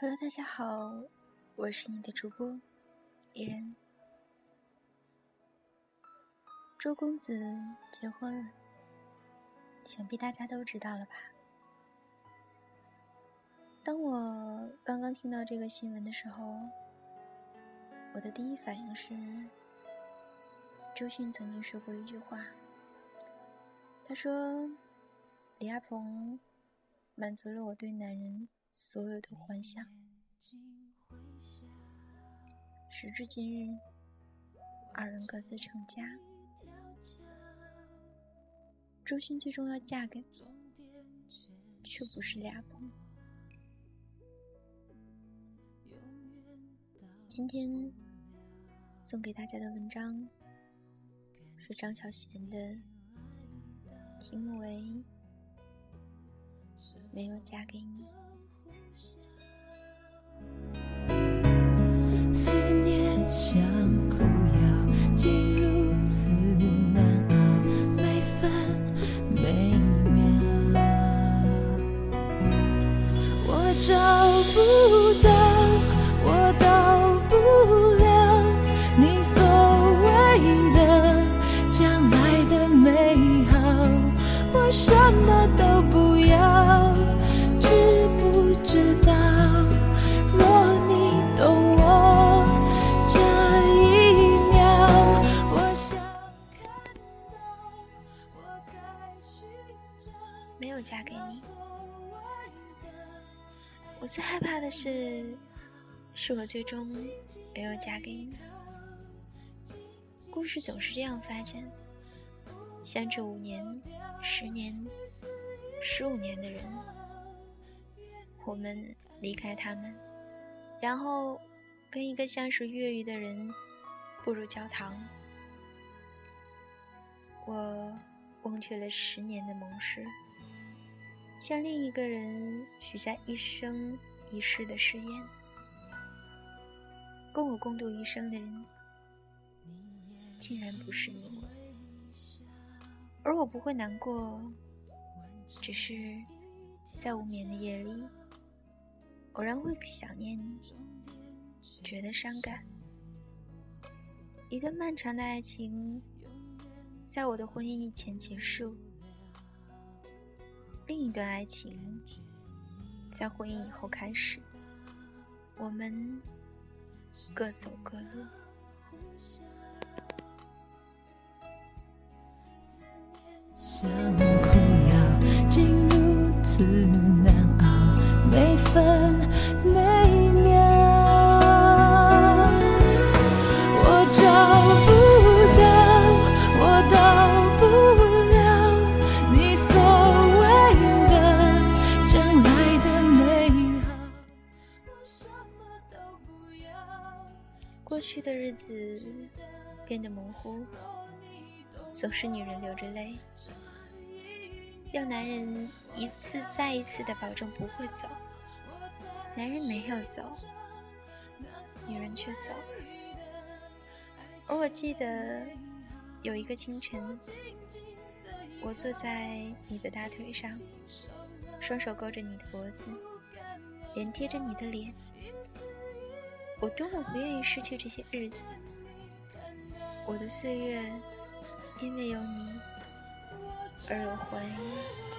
Hello，大家好，我是你的主播伊人。周公子结婚了，想必大家都知道了吧？当我刚刚听到这个新闻的时候，我的第一反应是，周迅曾经说过一句话，他说：“李亚鹏满足了我对男人。”所有的幻想，时至今日，二人各自成家。周迅最终要嫁给，却不是俩鹏。今天送给大家的文章是张小娴的，题目为《没有嫁给你》。没有嫁给你，我最害怕的是，是我最终没有嫁给你。故事总是这样发展，相处五年、十年、十五年的人。我们离开他们，然后跟一个相识月余的人步入教堂。我忘却了十年的盟誓，向另一个人许下一生一世的誓言。跟我共度余生的人，竟然不是你，而我不会难过，只是在无眠的夜里。偶然会想念你，觉得伤感。一段漫长的爱情，在我的婚姻以前结束；另一段爱情，在婚姻以后开始。我们各走各路。子变得模糊，总是女人流着泪，要男人一次再一次的保证不会走。男人没有走，女人却走了。而我记得有一个清晨，我坐在你的大腿上，双手勾着你的脖子，脸贴着你的脸。我多么不愿意失去这些日子，我的岁月因为有你而有回忆。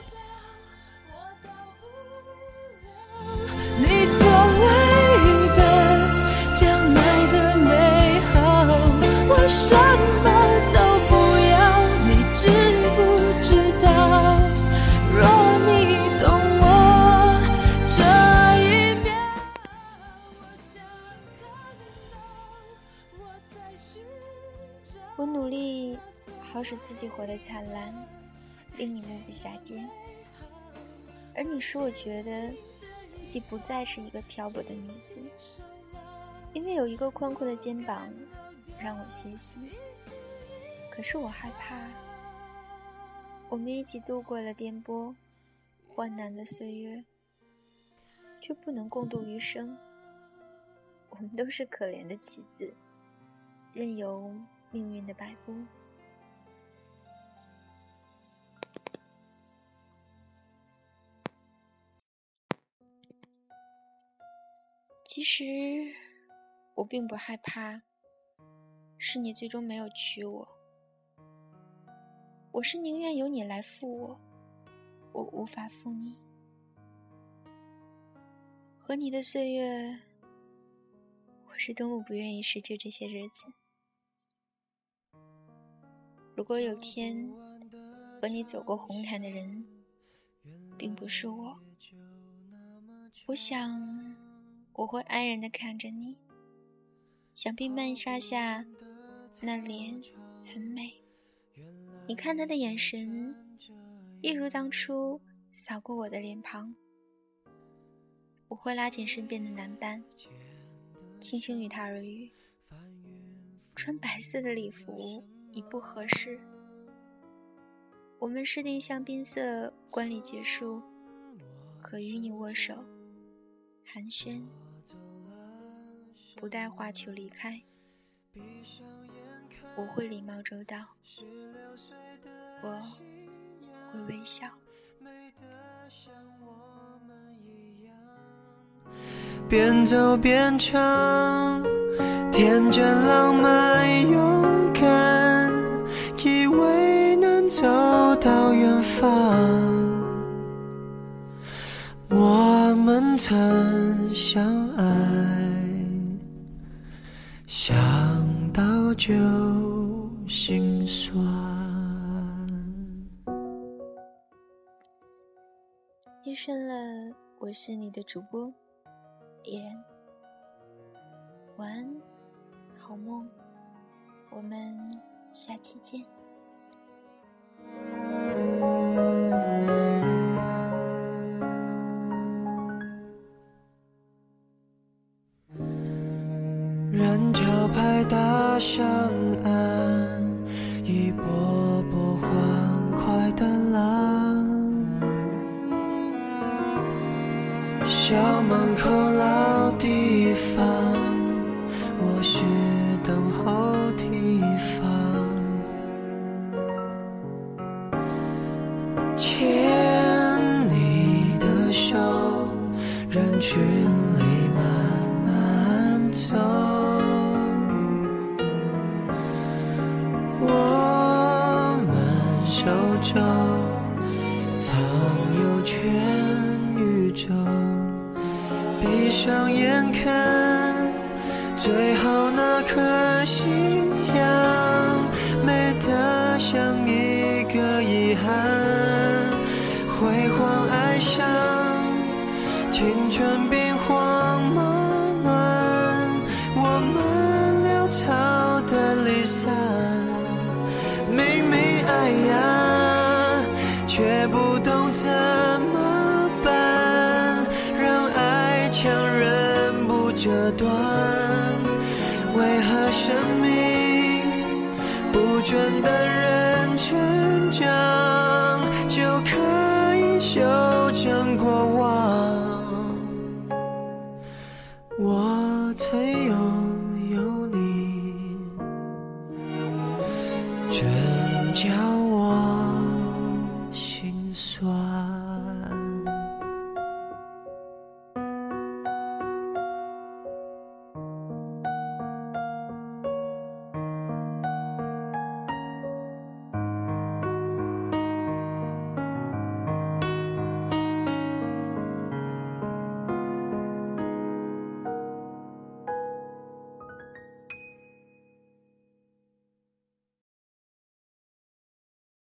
好使自己活得灿烂，令你目不暇接。而你使我觉得自己不再是一个漂泊的女子，因为有一个宽阔的肩膀让我歇息。可是我害怕，我们一起度过了颠簸、患难的岁月，却不能共度余生。我们都是可怜的棋子，任由。命运的摆布。其实我并不害怕，是你最终没有娶我。我是宁愿由你来负我，我无法负你。和你的岁月，我是多么不愿意失去这些日子。如果有天和你走过红毯的人，并不是我，我想我会安然的看着你。想必曼莎下那脸很美，你看他的眼神，一如当初扫过我的脸庞。我会拉紧身边的男伴，轻轻与他耳语。穿白色的礼服已不合适。我们试定香槟色婚礼结束，可与你握手寒暄，不带花球离开。我会礼貌周到，我会微笑。边走边唱，天真浪漫勇敢，以为能走到远方。我们曾相爱，想到就心酸。夜深了，我是你的主播。依然，晚安，好梦，我们下期见。校门口老地方，我是等候提防。牵你的手，人群里慢慢走。闭上眼看，最后那颗星为何生命不准等人成长就可以修正过往？我曾拥有你